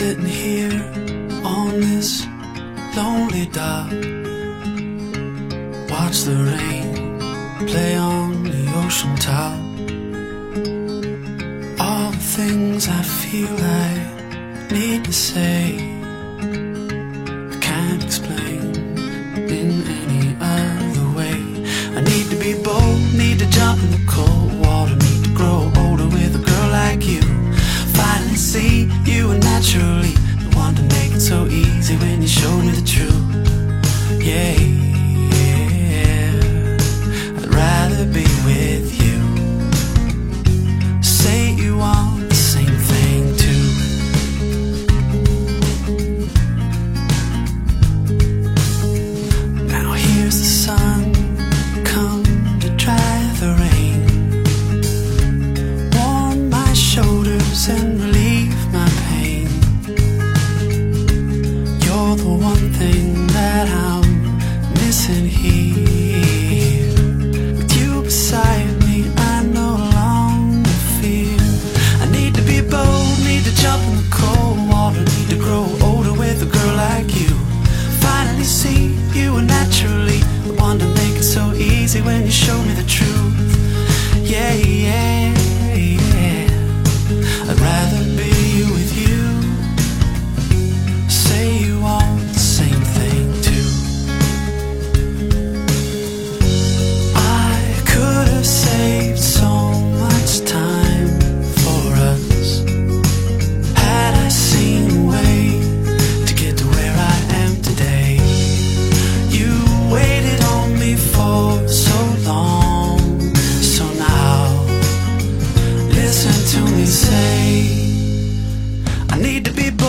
sitting here on this lonely dock. Watch the rain play on the ocean top. All the things I feel I need to say. Showed You're the one thing that I'm missing here. With you beside me, I no longer fear. I need to be bold, need to jump in the cold water, need to grow older with a girl like you. Finally see you were naturally the one to make it so easy when you show me the truth.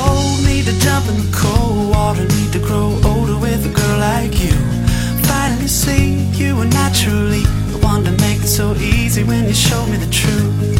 To need to jump in the cold water, need to grow older with a girl like you. Finally see you were naturally the one to make it so easy when you showed me the truth.